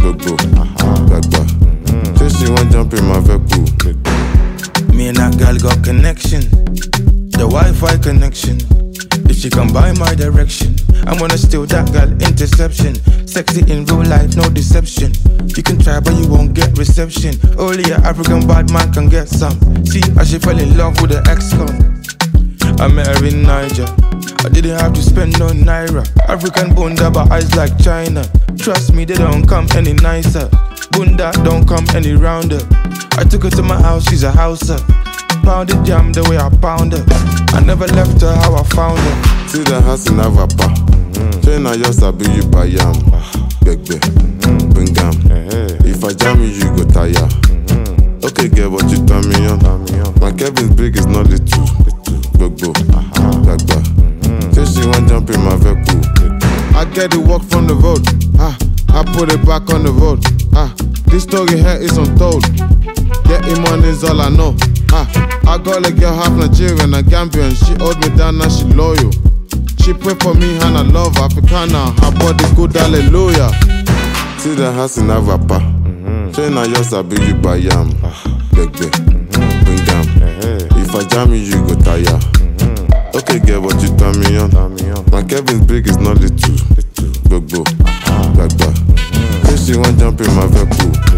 Gbogbo. Uh-huh. Gbagba. Mm-hmm. Say she want jump in my vehicle. Me and that girl got connection. The Wi-Fi connection. If she come by my direction, I'm gonna steal that girl interception. Sexy in real life, no deception. You can try, but you won't get reception. Only an African bad man can get some. See, I she fell in love with the ex-con. I met her in Niger. I didn't have to spend no naira. African bunda, but eyes like China. Trust me, they don't come any nicer. Bunda don't come any rounder. I took her to my house, she's a houser. Pounded jam the way I pound her. I never left her how I found her. See the house in Avapa. Chain I just sabi you buy yam. Begbe. Bring am. If I jam you, you go tire. Okay, get what you turn me on. My Kevin's big is not little. Gbogbo. Gbagba. Say she want jump in my vehicle. I get the work from the road. Ah, I put it back on the road. Ah, this story here is untold. Getting money is all I know. Ah, I got a girl half Nigerian and Gambian. She hold me down now she loyal. She pray for me and I love Africana. Her body good, hallelujah. See the house in Avapa. Chain I just sabi you buy yam. Begbe. Bring am. If I jam you, you go tire. Okay, get what you turn me on. My Kevin's big is not little. Gbogbo. Gbagba. Say she want jump in my vehicle.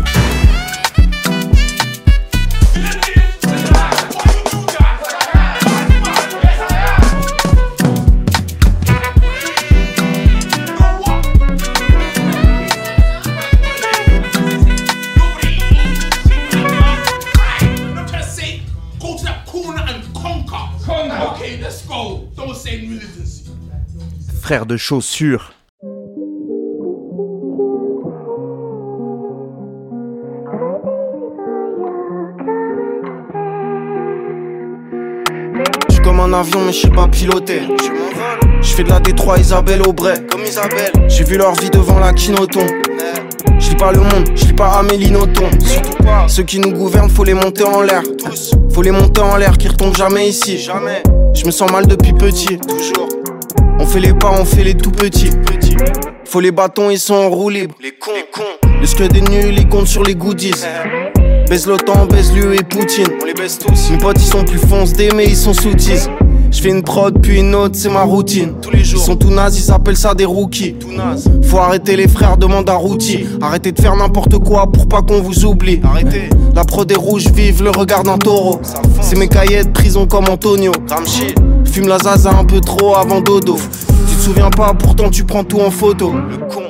Frère de chaussures. Je suis comme un avion mais je sais pas piloter. Je fais de la Détroit Isabelle Aubray. Comme Isabelle. J'ai vu leur vie devant la Kinoton. Je lis pas le monde, je lis pas Amélie Nothomb. Ceux qui nous gouvernent, faut les monter en l'air. Faut les monter en l'air, qui retombent jamais ici. Jamais. Je me sens mal depuis petit. Toujours. On fait les pas, on fait les tout petits. Faut les bâtons, ils sont en roue libre. Les cons, les cons. Le est nuls, ils comptent sur les goodies. Baise l'OTAN, baise l'UE et Poutine. On les baisse tous. Mes potes, ils sont plus foncés, mais ils sont sous Je fais une prod, puis une autre, c'est ma routine. Tous les jours. Ils sont tout nazes, ils s'appellent ça des rookies. Tout naze. Faut arrêter les frères, demande à Routi. Arrêtez de faire n'importe quoi pour pas qu'on vous oublie. Arrêtez. La prod est rouge, vive le regard d'un taureau. C'est mes cahiers de prison comme Antonio. Ramchi. Fume la zaza un peu trop avant dodo. Tu te souviens pas, pourtant tu prends tout en photo. Le con.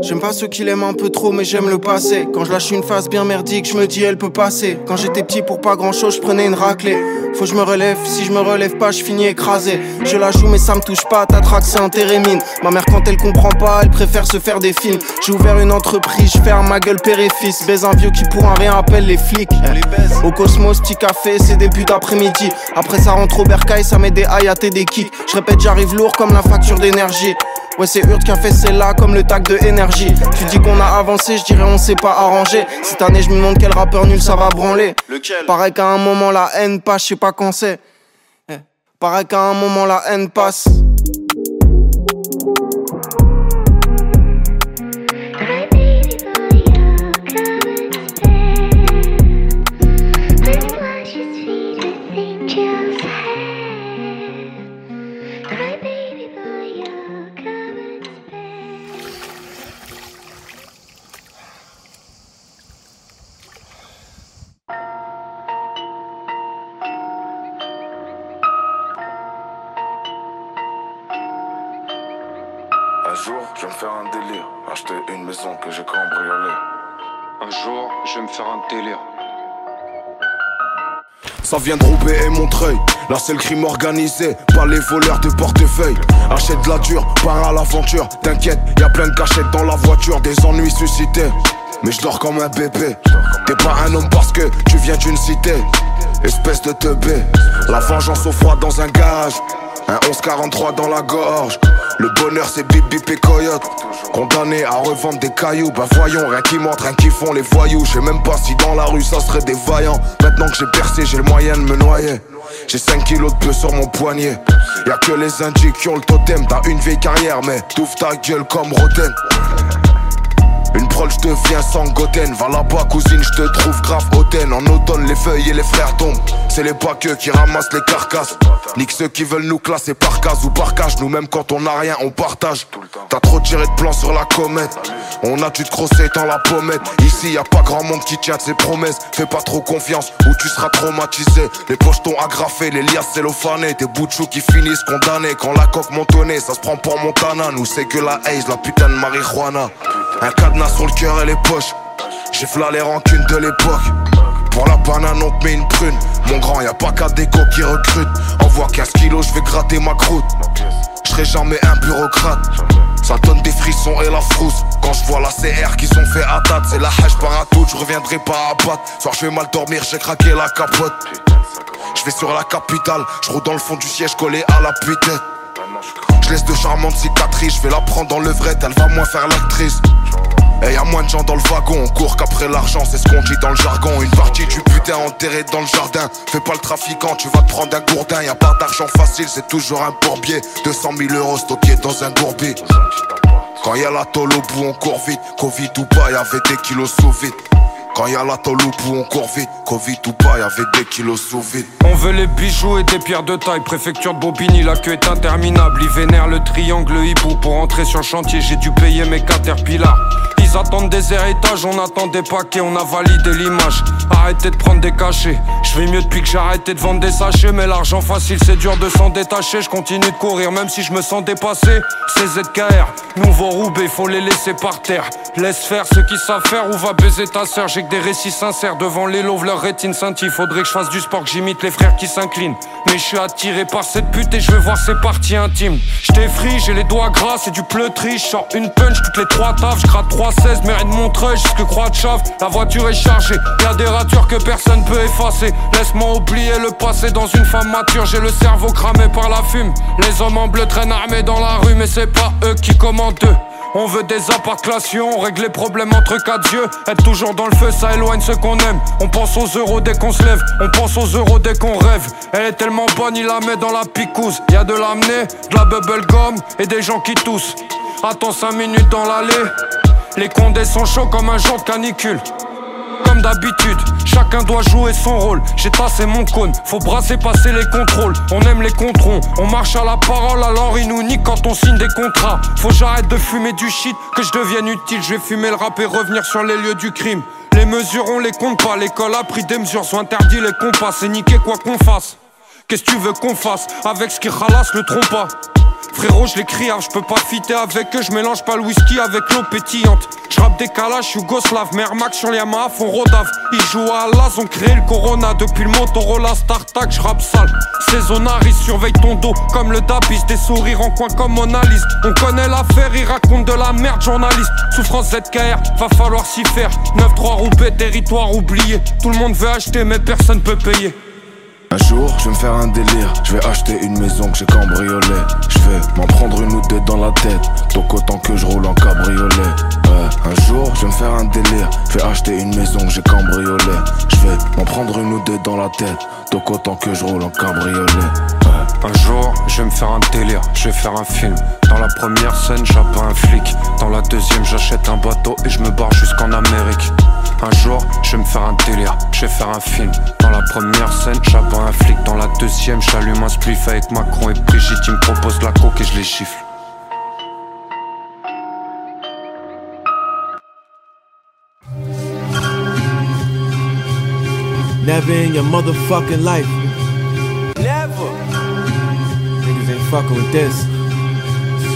J'aime pas ceux qui l'aiment un peu trop, mais j'aime le passé. Quand je lâche une phase bien merdique, je me dis elle peut passer. Quand j'étais petit pour pas grand chose, je prenais une raclée. Faut que je me relève, si je me relève pas, je finis écrasé. Je la joue, mais ça me touche pas, ta traque c'est un térémine. Ma mère, quand elle comprend pas, elle préfère se faire des films. J'ai ouvert une entreprise, je ferme ma gueule père et fils. Baise un vieux qui pour un rien appelle les flics. Au Cosmos, petit café, c'est début d'après-midi. Après ça rentre au bercail, ça met des high à des kicks. Je répète, j'arrive lourd comme la facture d'énergie. Ouais, c'est Hurt qui a fait celle-là comme le tag de énergie. Tu dis qu'on a avancé, je dirais on s'est pas arrangé. Cette année, je me demande quel rappeur nul ça va branler. Lequel? Pareil qu'à un moment la haine passe, je sais pas quand c'est. Eh. Pareil qu'à un moment la haine passe. Ça vient de Roubaix et Montreuil. Là, c'est le crime organisé, pas les voleurs de portefeuille. Achète de la dure, pars à l'aventure. T'inquiète, y a plein de cachettes dans la voiture, des ennuis suscités. Mais je dors comme un bébé. T'es pas un homme parce que tu viens d'une cité. Espèce de teubé. La vengeance au froid dans un garage. Un 1143 dans la gorge. Le bonheur c'est bip bip et coyote. Condamné à revendre des cailloux. Bah voyons, rien qui montre, rien qui font les voyous. Je sais même pas si dans la rue ça serait des vaillants. Maintenant que j'ai percé, j'ai le moyen de me noyer. J'ai 5 kilos de peu sur mon poignet. Y'a que les indies qui ont le totem. T'as une vieille carrière, mais t'ouvres ta gueule comme Roten. Une prole, je deviens sans goten. Va là-bas, cousine, je te trouve grave hautaine. En automne, les feuilles et les frères tombent. C'est les paqueux qui ramassent les carcasses. Nique ceux qui veulent nous classer par case ou par cage. Nous-mêmes, quand on a rien, on partage. T'as trop tiré de plans sur la comète. On a dû te crosser dans la pommette. Ici, y a pas grand monde qui tient de ses promesses. Fais pas trop confiance ou tu seras traumatisé. Les pochetons agrafés, les liasses cellophanées. Des bouts de chou qui finissent condamnés. Quand la coque montonnée, ça se prend pour Montana. Nous, c'est que la haze, la putain de marijuana. Un cadenas sur le cœur et les poches. J'ai fla les rancunes de l'époque. Pour la banane, on te met une prune. Mon grand, y a pas qu'à déco qui recrute. Envoie 15 kilos, je vais gratter ma croûte. Je serai jamais un bureaucrate. Ça donne des frissons et la frousse. Quand je vois la CR qu'ils ont fait à date, c'est la hache par à tout, je reviendrai pas à battre. Soir, je vais mal dormir, j'ai craqué la capote. Je vais sur la capitale, je roule dans le fond du siège collé à la putain. Je laisse de charmantes cicatrices, je vais la prendre dans le vrai, elle va moins faire l'actrice. Et y a moins de gens dans le wagon, on court qu'après l'argent, c'est ce qu'on dit dans le jargon. Une partie du putain enterrée dans le jardin. Fais pas le trafiquant, tu vas te prendre un gourdin. Y a pas d'argent facile, c'est toujours un bourbier. 200 000 euros stockés dans un gourbi. Quand y a la tôle au bout, on court vite. Covid ou pas, y avait des kilos sous vide. Quand y a la au bout, on court vite. Covid ou pas, y avait des kilos sous vide. On veut les bijoux et des pierres de taille. Préfecture de Bobigny, la queue est interminable. Ils vénèrent le triangle hibou. Pour entrer sur le chantier, j'ai dû payer mes caterpillars. Ils attendent des héritages, on attend des paquets, on a validé l'image. Arrêtez de prendre des cachets. Je vais mieux depuis que j'ai arrêté de vendre des sachets. Mais l'argent facile, c'est dur de s'en détacher. Je continue de courir, même si je me sens dépassé. C'est ZKR, nouveau Roubaix, faut les laisser par terre. Laisse faire ceux qui savent faire ou va baiser ta sœur? J'ai que des récits sincères devant les loaves, leur rétine scintille. Faudrait que je fasse du sport, que j'imite les frères qui s'inclinent. Mais je suis attiré par cette pute et je veux voir ses parties intimes. J't'effrie, j'ai les doigts gras, c'est du pleutri. J'sors une punch toutes les trois taves, j'gratte 300 16 mérite Montreuil jusque Croix de Chave. La voiture est chargée, y des ratures que personne peut effacer. Laisse-moi oublier le passé dans une femme mature. J'ai le cerveau cramé par la fume. Les hommes en bleu traînent armés dans la rue, mais c'est pas eux qui commandent eux. On veut des apparclations, règle les problèmes entre quatre yeux. Être toujours dans le feu, ça éloigne ceux qu'on aime. On pense aux euros dès qu'on se lève, on pense aux euros dès qu'on rêve. Elle est tellement bonne, il la met dans la picouse. Y a de l'amener, de la bubble gum et des gens qui toussent. Attends 5 minutes dans l'allée. Les condés sont chauds comme un jour de canicule comme d'habitude, chacun doit jouer son rôle. J'ai tassé mon cône, faut brasser, passer les contrôles. On aime les controns, on marche à la parole, alors ils nous niquent quand on signe des contrats. Faut j'arrête de fumer du shit, que je devienne utile. Je vais fumer le rap et revenir sur les lieux du crime. Les mesures, on les compte pas. L'école a pris des mesures, sont interdits les compas. C'est niquer quoi qu'on fasse. Qu'est-ce que tu veux qu'on fasse avec ce qui ralasse le trompe pas Frérot, je l'écris, je peux pas fitter avec eux, je mélange pas le whisky avec l'eau pétillante. Je rappe des calages, Yougoslav, Mermax sur les Yamaha font Rodave. Ils jouent à l'As, ont créé le Corona depuis le Motorola StarTac, je rappe sale. Saisonari surveille ton dos comme le Dabis, des sourires en coin comme Mona Lisa. On connaît l'affaire, ils racontent de la merde, journaliste. Souffrance ZKR, va falloir s'y faire. 9-3 roupé, territoire oublié. Tout le monde veut acheter, mais personne peut payer. Un jour, je vais me faire un délire. Je vais acheter une maison que j'ai cambriolée. Je vais m'en prendre une ou deux dans la tête. Donc autant que je roule en cabriolet. un jour, je vais me faire un délire. Je vais acheter une maison que j'ai cambriolée. Je vais m'en prendre une ou deux dans la tête. Donc autant que je roule en cabriolet. Un jour, je vais me faire un délire. Je vais faire un film. Dans la première scène, j'abat un flic. Dans la deuxième, j'achète un bateau et je me barre jusqu'en Amérique. Un jour, je vais me faire un délire, je vais faire un film. Dans la première scène, j'abats un flic. Dans la deuxième, j'allume un spliff avec Macron et Brigitte. Il me propose la coque et je les gifle. Never in your motherfucking life. Never. Niggas ain't fucking with this.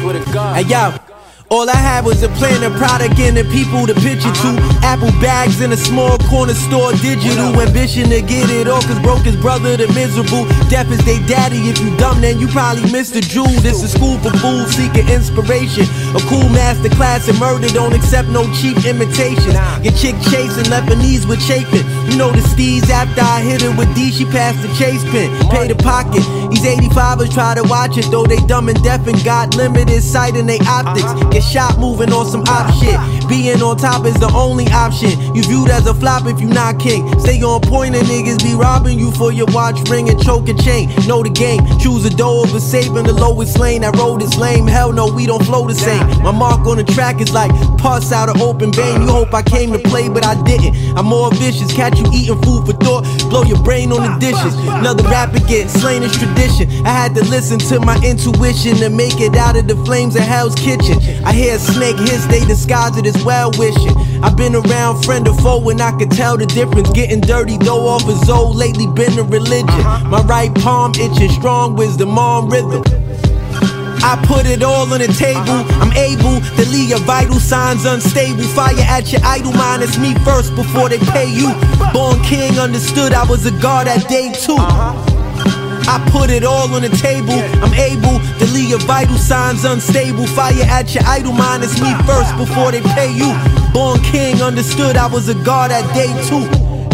Swear to God. Hey yo. All I had was a plan, a product, and the people to pitch it to. Apple bags in a small corner store, digital ambition to get it all. Cause broke his brother, the miserable. Deaf is they daddy. If you dumb, then you probably missed the jewel. This is school for fools seeking inspiration. A cool master class in murder, don't accept no cheap imitation. Your chick chasing Lebanese with chafing. You know the steez after I hit her with D, she passed the chase pin. Pay the pocket. These 85ers try to watch it, though they dumb and deaf and got limited sight in they optics get shot moving on some op shit. Being on top is the only option. You viewed as a flop if you not king. Stay on point and niggas be robbing you for your watch ring and choke and chain. Know the game. Choose a door over saving the lowest lane. That road is lame. Hell no, we don't flow the same. My mark on the track is like pus out of open vein. You hope I came to play, but I didn't. I'm more vicious. Catch you eating food for thought. Blow your brain on the dishes. Another rapper get slain is tradition. I had to listen to my intuition to make it out of the flames of Hell's Kitchen. I hear a snake hiss, they disguise it as well wishing. I've been around friend or foe and I could tell the difference. Getting dirty though off his old, lately been a religion. Uh-huh. My right palm itching, strong wisdom on rhythm. I put it all on the table. Uh-huh. I'm able to leave your vital signs unstable. Fire at your idol mind. It's me first before they pay you. Born king, understood I was a god at day two. Uh-huh. I put it all on the table. I'm able to leave your vital signs unstable. Fire at your idol mind. It's me first before they pay you. Born king, understood I was a god at day two.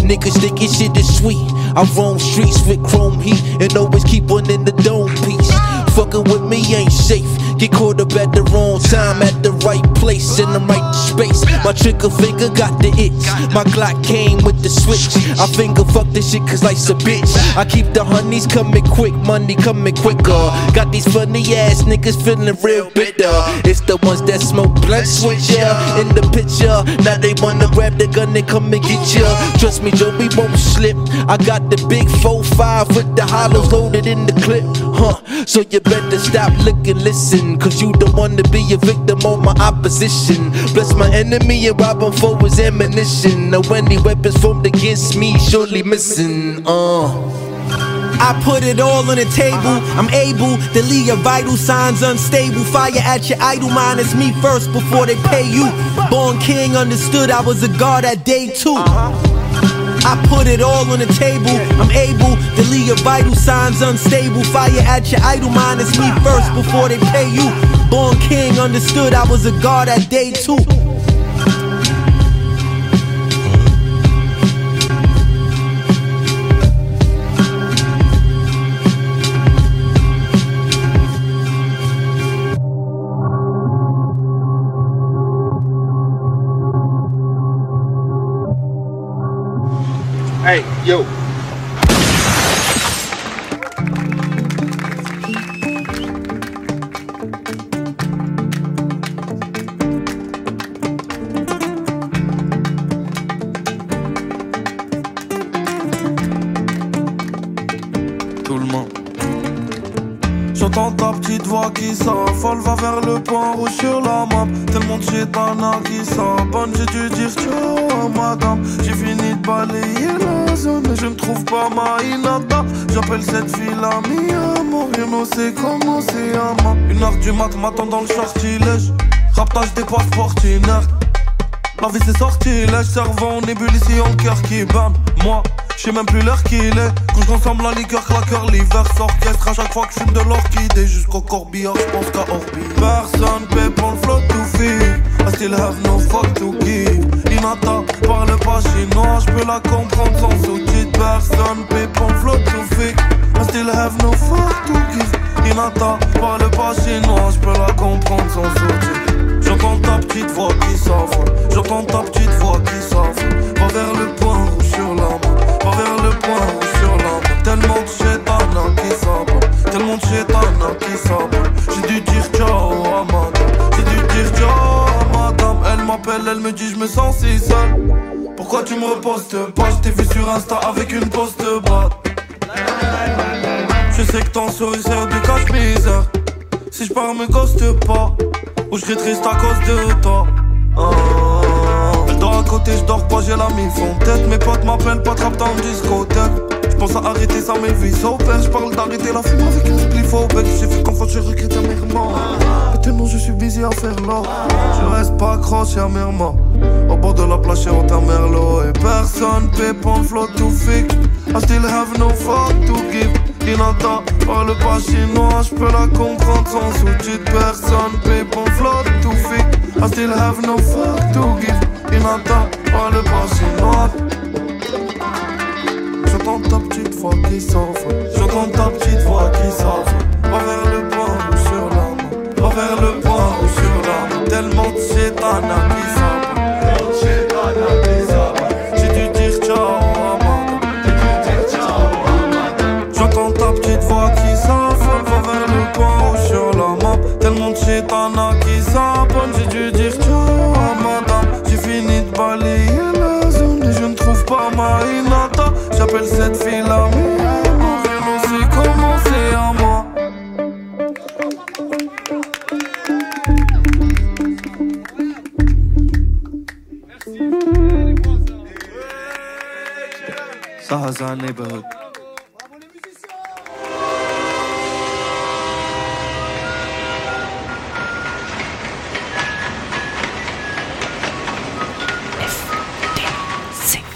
Niggas thinking shit is sweet. I roam streets with chrome heat and always keep one in the dome piece. Fucking with me ain't safe. Get caught up at the wrong time, at the right place, in the right space. My trigger finger got the itch. My Glock came with the switch. I finger fuck this shit cause life's a bitch. I keep the honeys coming quick, money coming quicker. Got these funny ass niggas feeling real bitter. It's the ones that smoke blunt switch ya in the picture. Now they wanna grab the gun, they come and get ya. Trust me, Joe, we won't slip. I got the big 4-5 with the hollows loaded in the clip, huh? So you better stop looking, listen. Cause you don't wanna be a victim of my opposition. Bless my enemy and rob him for his ammunition. Now any weapons formed against me surely missing. Uh. I put it all on the table. I'm able to leave your vital signs unstable. Fire at your idol mind. It's me first before they pay you. Born king, understood I was a god at day two. I put it all on the table. I'm able to leave your vital signs unstable. Fire at your idol mind. It's me first before they pay you. Born king, understood I was a god at day two. Hey, yo. tout le monde. J'entends ta petite voix qui s'affole, va vers le point rouge sur la map. Tellement de gitana qui j'ai dû dire ciao à madame. J'ai fini de balayer la zone, je ne trouve pas ma inata. J'appelle cette fille la mia, rien sait comment c'est à moi. Une heure du mat, m'attend dans le sortilège. Raptage des passeports, La vie c'est sortilège, cerveau en ébullition, cœur qui bam. Moi, je sais même plus l'heure qu'il est. Quand je consomme la liqueur, claqueur, l'hiver s'orchestre. À chaque fois que je de l'orchidée jusqu'au corbillard, je pense qu'à Orbi. Personne paie pour le to feed. I still have no fuck to give. Inata parle pas chinois, je peux la comprendre sans sous-titres. Personne paie pour le to feed. I still have no fuck to give. Inata parle pas chinois, je peux la comprendre sans sous-titres. J'entends ta petite voix qui s'envole. J'entends ta petite voix qui s'envole. Va vers le point main. Va vers le point rouge sur main. Tellement de chétana qui s'envole. Tellement de chétana qui s'envole. J'ai dû dire ciao à madame. J'ai dû dire ciao à madame. Elle m'appelle, elle me dit je me sens si seul. Pourquoi tu me repostes pas? Je t'ai vu sur Insta avec une poste brade. Je sais que ton sourire du cache-misère. Si je pars, me ghoste pas. Ou je serai triste à cause de toi. Ah. Je dors pas, j'ai la mif en tête. Mes potes m'appellent pas trap dans discothèque. Je pense à arrêter ça, mais vie s'opère. Je parle d'arrêter la fume avec une spliff au bec. J'ai fait confiance, je regrette amèrement. Mais tellement je suis busy à faire l'or. Je reste pas accroché amèrement. Au bord de la plage, j'ai un merlot. Et personne paie pour le flow to fake. I still have no fuck to give. Inata parle pas chinois, je peux la comprendre sans sous-titres. Personne paie pour le flow to fake. I still have no fuck to give. Parle pas chinois. J'entends ta petite voix qui s'envole. J'entends ta petite voix qui s'envole. Va vers le point rouge sur main. Va vers le point rouge sur main. Tellement de chétana qui J'appelle cette fille la mia. Mon rien sait comment c'est à moi. Sahaza neighborhood.